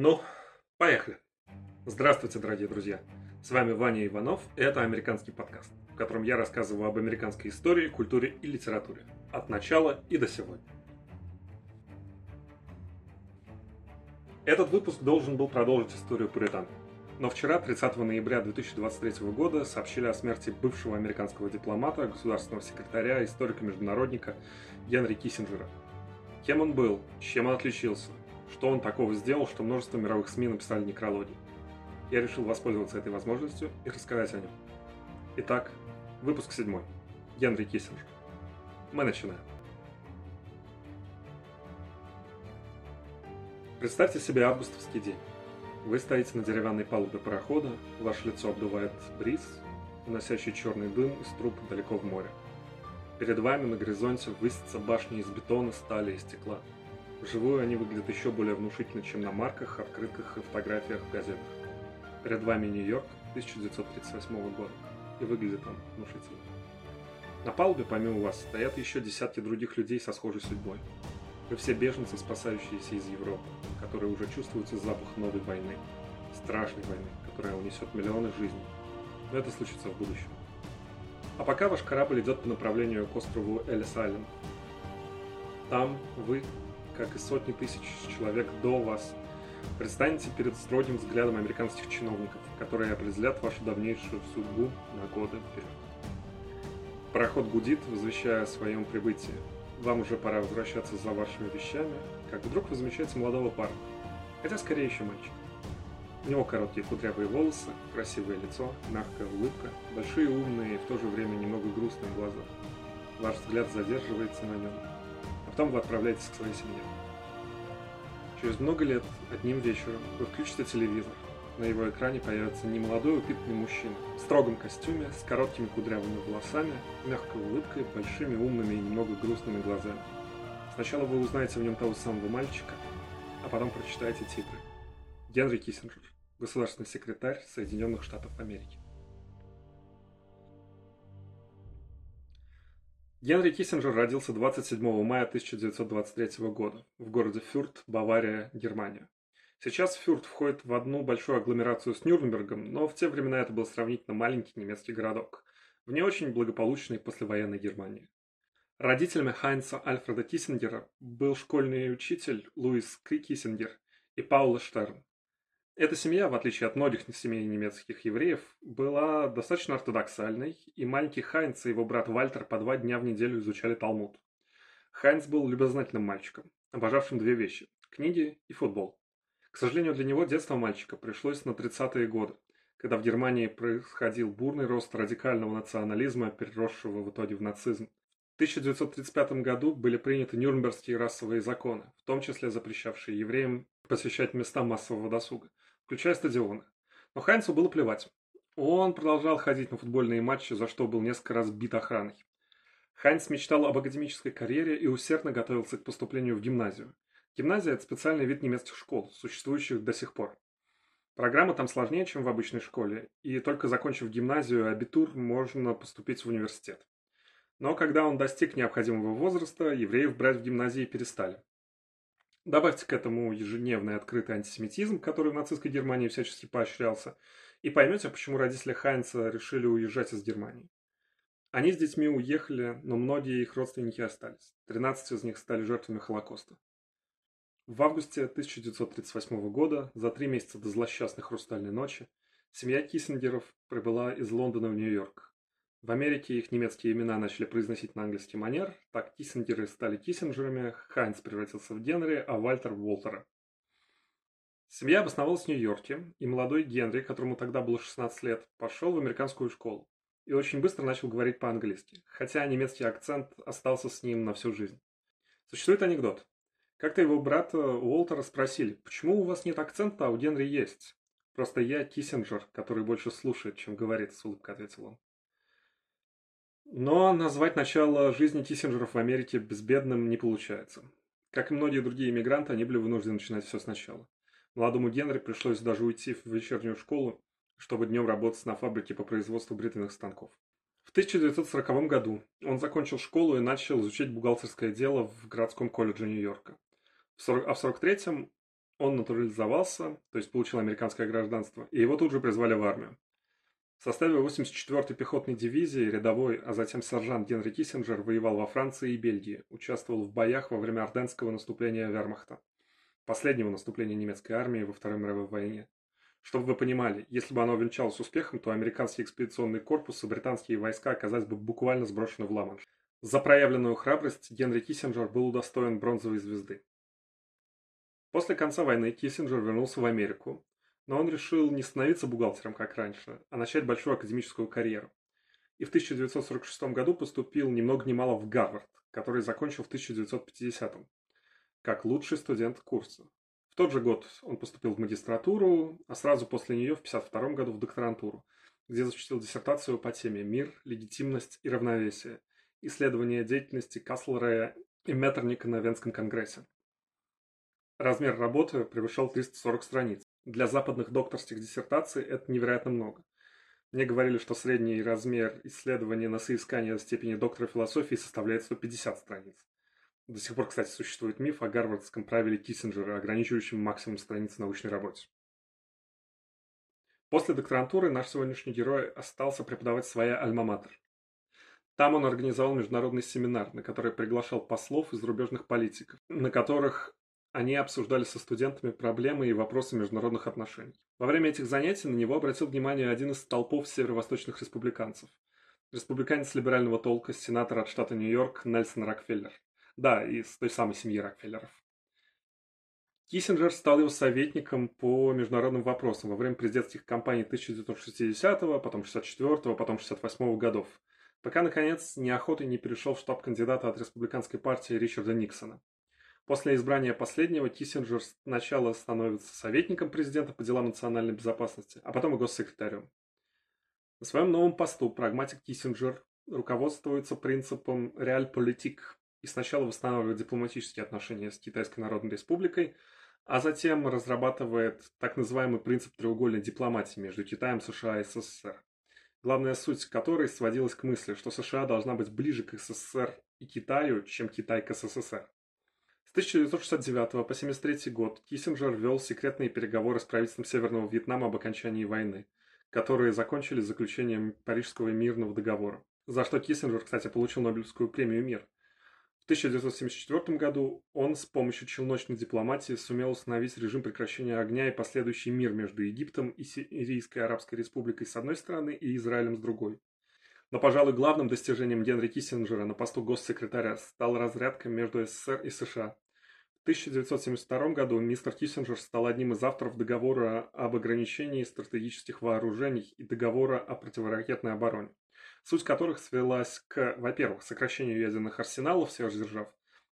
Ну, поехали. Здравствуйте, дорогие друзья. С вами Ваня Иванов, и это американский подкаст, в котором я рассказываю об американской истории, культуре и литературе. От начала и до сегодня. Этот выпуск должен был продолжить историю Пуритан. Но вчера, 30 ноября 2023 года, сообщили о смерти бывшего американского дипломата, государственного секретаря, историка-международника Генри Киссинджера. Кем он был, чем он отличился, что он такого сделал, что множество мировых СМИ написали некрологи. Я решил воспользоваться этой возможностью и рассказать о нем. Итак, выпуск седьмой. Генри Киссинджер. Мы начинаем. Представьте себе августовский день. Вы стоите на деревянной палубе парохода, ваше лицо обдувает бриз, уносящий черный дым из труб далеко в море. Перед вами на горизонте высятся башни из бетона, стали и стекла – Вживую они выглядят еще более внушительно, чем на марках, открытках и фотографиях в газетах. Перед вами Нью-Йорк 1938 года, и выглядит он внушительно. На палубе помимо вас стоят еще десятки других людей со схожей судьбой. Вы все беженцы, спасающиеся из Европы, которые уже чувствуют запах новой войны, страшной войны, которая унесет миллионы жизней. Но это случится в будущем. А пока ваш корабль идет по направлению к острову Элис-Айленд. Там вы как и сотни тысяч человек до вас, предстанете перед строгим взглядом американских чиновников, которые определят вашу давнейшую судьбу на годы вперед. Пароход гудит, возвещая о своем прибытии. Вам уже пора возвращаться за вашими вещами, как вдруг вы замечаете молодого парня, хотя скорее еще мальчик. У него короткие кудрявые волосы, красивое лицо, мягкая улыбка, большие умные и в то же время немного грустные глаза. Ваш взгляд задерживается на нем, Потом вы отправляетесь к своей семье. Через много лет, одним вечером, вы включите телевизор. На его экране появится немолодой упитанный мужчина в строгом костюме, с короткими кудрявыми волосами, мягкой улыбкой, большими умными и немного грустными глазами. Сначала вы узнаете в нем того самого мальчика, а потом прочитаете титры. Генри Киссинджер, государственный секретарь Соединенных Штатов Америки. Генри Киссинджер родился 27 мая 1923 года в городе Фюрт, Бавария, Германия. Сейчас Фюрт входит в одну большую агломерацию с Нюрнбергом, но в те времена это был сравнительно маленький немецкий городок, в не очень благополучной послевоенной Германии. Родителями Хайнца Альфреда Киссингера был школьный учитель Луис Киссингер и Паула Штерн. Эта семья, в отличие от многих семей немецких евреев, была достаточно ортодоксальной, и маленький Хайнц и его брат Вальтер по два дня в неделю изучали Талмуд. Хайнц был любознательным мальчиком, обожавшим две вещи – книги и футбол. К сожалению, для него детство мальчика пришлось на 30-е годы, когда в Германии происходил бурный рост радикального национализма, переросшего в итоге в нацизм. В 1935 году были приняты Нюрнбергские расовые законы, в том числе запрещавшие евреям посещать места массового досуга – включая стадионы. Но Хайнцу было плевать. Он продолжал ходить на футбольные матчи, за что был несколько раз бит охраной. Хайнц мечтал об академической карьере и усердно готовился к поступлению в гимназию. Гимназия – это специальный вид немецких школ, существующих до сих пор. Программа там сложнее, чем в обычной школе, и только закончив гимназию абитур, можно поступить в университет. Но когда он достиг необходимого возраста, евреев брать в гимназии перестали. Добавьте к этому ежедневный открытый антисемитизм, который в нацистской Германии всячески поощрялся, и поймете, почему родители Хайнца решили уезжать из Германии. Они с детьми уехали, но многие их родственники остались. 13 из них стали жертвами Холокоста. В августе 1938 года, за три месяца до злосчастной «Хрустальной ночи», семья Киссингеров прибыла из Лондона в Нью-Йорк. В Америке их немецкие имена начали произносить на английский манер, так Киссингеры стали Киссинджерами, Хайнц превратился в Генри, а Вальтер в Уолтера. Семья обосновалась в Нью-Йорке, и молодой Генри, которому тогда было 16 лет, пошел в американскую школу и очень быстро начал говорить по-английски, хотя немецкий акцент остался с ним на всю жизнь. Существует анекдот. Как-то его брата Уолтера спросили, почему у вас нет акцента, а у Генри есть? Просто я Киссинджер, который больше слушает, чем говорит, с улыбкой ответил он. Но назвать начало жизни Киссинджеров в Америке безбедным не получается. Как и многие другие иммигранты, они были вынуждены начинать все сначала. Молодому Генри пришлось даже уйти в вечернюю школу, чтобы днем работать на фабрике по производству бритвенных станков. В 1940 году он закончил школу и начал изучать бухгалтерское дело в городском колледже Нью-Йорка. А в 1943-м Он натурализовался, то есть получил американское гражданство, и его тут же призвали в армию. В составе 84-й пехотной дивизии рядовой, а затем сержант Генри Киссинджер воевал во Франции и Бельгии, участвовал в боях во время Орденского наступления Вермахта, последнего наступления немецкой армии во Второй мировой войне. Чтобы вы понимали, если бы оно венчалось успехом, то американский экспедиционный корпус и британские войска оказались бы буквально сброшены в ла За проявленную храбрость Генри Киссинджер был удостоен бронзовой звезды. После конца войны Киссинджер вернулся в Америку, но он решил не становиться бухгалтером, как раньше, а начать большую академическую карьеру. И в 1946 году поступил ни много ни мало в Гарвард, который закончил в 1950 как лучший студент курса. В тот же год он поступил в магистратуру, а сразу после нее в 1952 году в докторантуру, где защитил диссертацию по теме «Мир, легитимность и равновесие. Исследование деятельности Каслера и Меттерника на Венском конгрессе». Размер работы превышал 340 страниц. Для западных докторских диссертаций это невероятно много. Мне говорили, что средний размер исследования на соискание степени доктора философии составляет 150 страниц. До сих пор, кстати, существует миф о гарвардском правиле Киссинджера, ограничивающем максимум страниц в научной работе. После докторантуры наш сегодняшний герой остался преподавать своя альма-матер. Там он организовал международный семинар, на который приглашал послов и зарубежных политиков, на которых они обсуждали со студентами проблемы и вопросы международных отношений. Во время этих занятий на него обратил внимание один из толпов северо-восточных республиканцев. Республиканец либерального толка, сенатор от штата Нью-Йорк Нельсон Рокфеллер. Да, из той самой семьи Рокфеллеров. Киссинджер стал его советником по международным вопросам во время президентских кампаний 1960, потом 64, потом 68 годов, пока, наконец, неохотой не перешел в штаб кандидата от республиканской партии Ричарда Никсона. После избрания последнего Киссинджер сначала становится советником президента по делам национальной безопасности, а потом и госсекретарем. На своем новом посту прагматик Киссинджер руководствуется принципом «реаль-политик» и сначала восстанавливает дипломатические отношения с Китайской Народной Республикой, а затем разрабатывает так называемый принцип треугольной дипломатии между Китаем, США и СССР. Главная суть которой сводилась к мысли, что США должна быть ближе к СССР и Китаю, чем Китай к СССР. С 1969 по 1973 год Киссинджер вел секретные переговоры с правительством Северного Вьетнама об окончании войны, которые закончились заключением Парижского мирного договора, за что Киссинджер, кстати, получил Нобелевскую премию «Мир». В 1974 году он с помощью челночной дипломатии сумел установить режим прекращения огня и последующий мир между Египтом и Сирийской Арабской Республикой с одной стороны и Израилем с другой. Но, пожалуй, главным достижением Генри Киссинджера на посту госсекретаря стал разрядка между СССР и США. В 1972 году мистер Киссинджер стал одним из авторов договора об ограничении стратегических вооружений и договора о противоракетной обороне, суть которых свелась к, во-первых, сокращению ядерных арсеналов сверхдержав,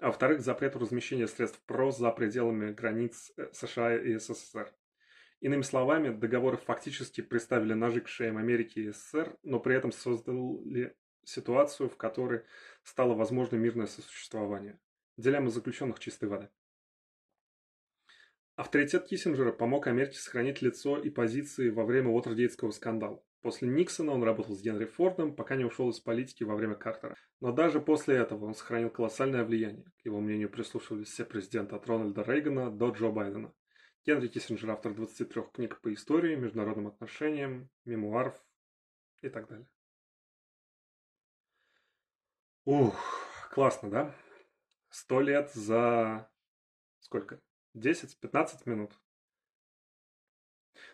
а во-вторых, запрету размещения средств ПРО за пределами границ э, США и СССР. Иными словами, договоры фактически приставили ножи к шеям Америки и СССР, но при этом создали ситуацию, в которой стало возможно мирное сосуществование. Дилемма заключенных чистой воды. Авторитет Киссинджера помог Америке сохранить лицо и позиции во время Уотергейтского скандала. После Никсона он работал с Генри Фордом, пока не ушел из политики во время Картера. Но даже после этого он сохранил колоссальное влияние. К его мнению прислушивались все президенты от Рональда Рейгана до Джо Байдена. Генри Киссинджер – автор 23 книг по истории, международным отношениям, мемуаров и так далее. Ух, классно, да? Сто лет за сколько? 10-15 минут.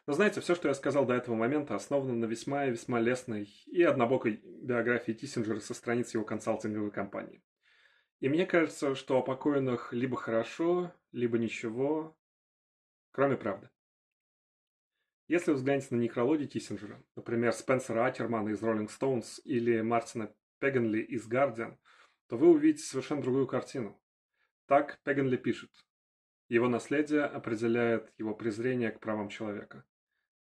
Но знаете, все, что я сказал до этого момента, основано на весьма и весьма лестной и однобокой биографии Киссинджера со страниц его консалтинговой компании. И мне кажется, что о покойных либо хорошо, либо ничего, кроме правды. Если вы взглянете на некрологи Киссинджера, например, Спенсера Акермана из Rolling Stones или Мартина Пегенли из Guardian, то вы увидите совершенно другую картину. Так Пегенли пишет. Его наследие определяет его презрение к правам человека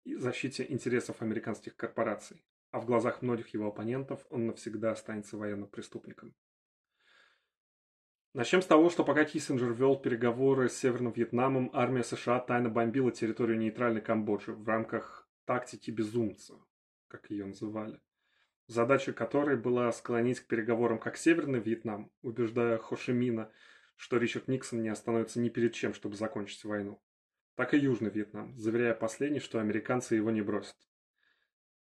и защите интересов американских корпораций, а в глазах многих его оппонентов он навсегда останется военным преступником. Начнем с того, что пока Киссинджер вел переговоры с Северным Вьетнамом, армия США тайно бомбила территорию нейтральной Камбоджи в рамках тактики безумца, как ее называли, задача которой была склонить к переговорам как Северный Вьетнам, убеждая Хошимина, что Ричард Никсон не остановится ни перед чем, чтобы закончить войну, так и Южный Вьетнам, заверяя последний, что американцы его не бросят.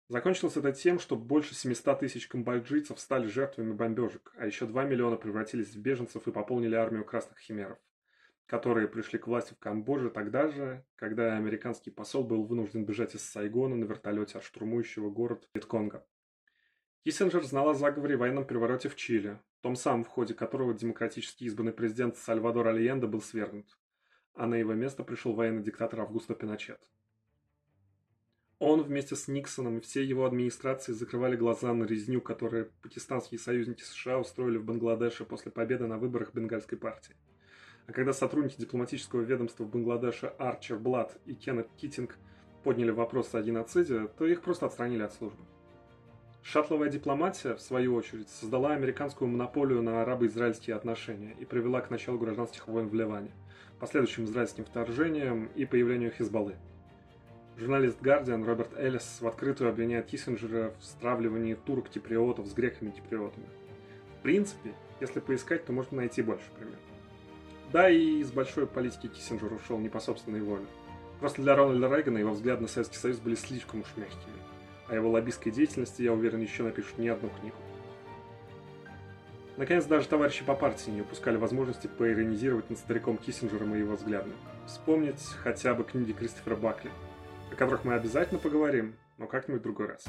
Закончилось это тем, что больше 700 тысяч камбоджийцев стали жертвами бомбежек, а еще 2 миллиона превратились в беженцев и пополнили армию красных химеров, которые пришли к власти в Камбодже тогда же, когда американский посол был вынужден бежать из Сайгона на вертолете от штурмующего город Витконга. Киссинджер знал о заговоре и военном перевороте в Чили, том самом в ходе которого демократически избранный президент Сальвадор Альенде был свергнут, а на его место пришел военный диктатор Августо Пиночет. Он вместе с Никсоном и всей его администрацией закрывали глаза на резню, которую пакистанские союзники США устроили в Бангладеше после победы на выборах Бенгальской партии. А когда сотрудники дипломатического ведомства в Бангладеше Арчер Блад и Кеннет Китинг подняли вопрос о геноциде, то их просто отстранили от службы. Шаттловая дипломатия, в свою очередь, создала американскую монополию на арабо-израильские отношения и привела к началу гражданских войн в Ливане, последующим израильским вторжением и появлению Хизбаллы. Журналист Guardian Роберт Эллис в открытую обвиняет Киссинджера в стравливании турок-киприотов с греками-киприотами. В принципе, если поискать, то можно найти больше примеров. Да, и из большой политики Киссинджер ушел не по собственной воле. Просто для Рональда Рейгана его взгляды на Советский Союз были слишком уж мягкими. О его лоббистской деятельности, я уверен, еще напишут не одну книгу. Наконец, даже товарищи по партии не упускали возможности поиронизировать над стариком Киссинджером и его взглядами. Вспомнить хотя бы книги Кристофера Бакли – о которых мы обязательно поговорим, но как-нибудь в другой раз.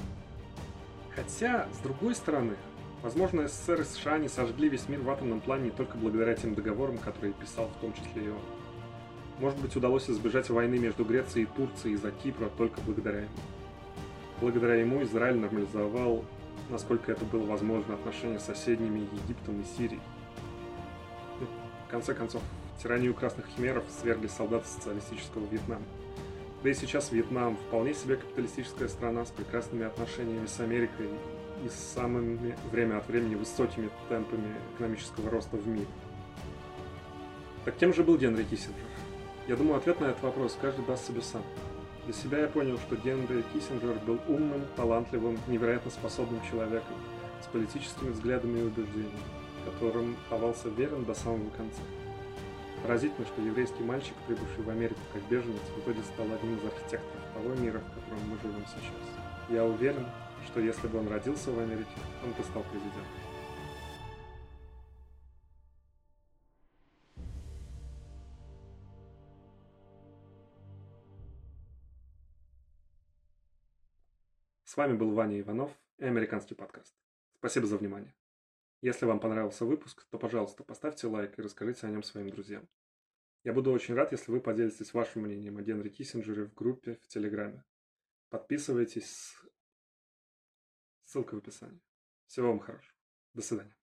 Хотя, с другой стороны, возможно, СССР и США не сожгли весь мир в атомном плане не только благодаря тем договорам, которые писал в том числе и он. Может быть, удалось избежать войны между Грецией и Турцией из-за Кипра только благодаря ему. Благодаря ему Израиль нормализовал, насколько это было возможно, отношения с соседними Египтом и Сирией. В конце концов, тиранию красных химеров свергли солдаты социалистического Вьетнама. Да и сейчас Вьетнам вполне себе капиталистическая страна с прекрасными отношениями с Америкой и с самыми время от времени высокими темпами экономического роста в мире. Так кем же был Генри Киссинджер? Я думаю, ответ на этот вопрос каждый даст себе сам. Для себя я понял, что Генри Киссинджер был умным, талантливым, невероятно способным человеком с политическими взглядами и убеждениями, которым оставался верен до самого конца. Поразительно, что еврейский мальчик, прибывший в Америку как беженец, в итоге стал одним из архитекторов того мира, в котором мы живем сейчас. Я уверен, что если бы он родился в Америке, он бы стал президентом. С вами был Ваня Иванов и Американский подкаст. Спасибо за внимание. Если вам понравился выпуск, то, пожалуйста, поставьте лайк и расскажите о нем своим друзьям. Я буду очень рад, если вы поделитесь вашим мнением о Генри Киссинджере в группе в Телеграме. Подписывайтесь. Ссылка в описании. Всего вам хорошего. До свидания.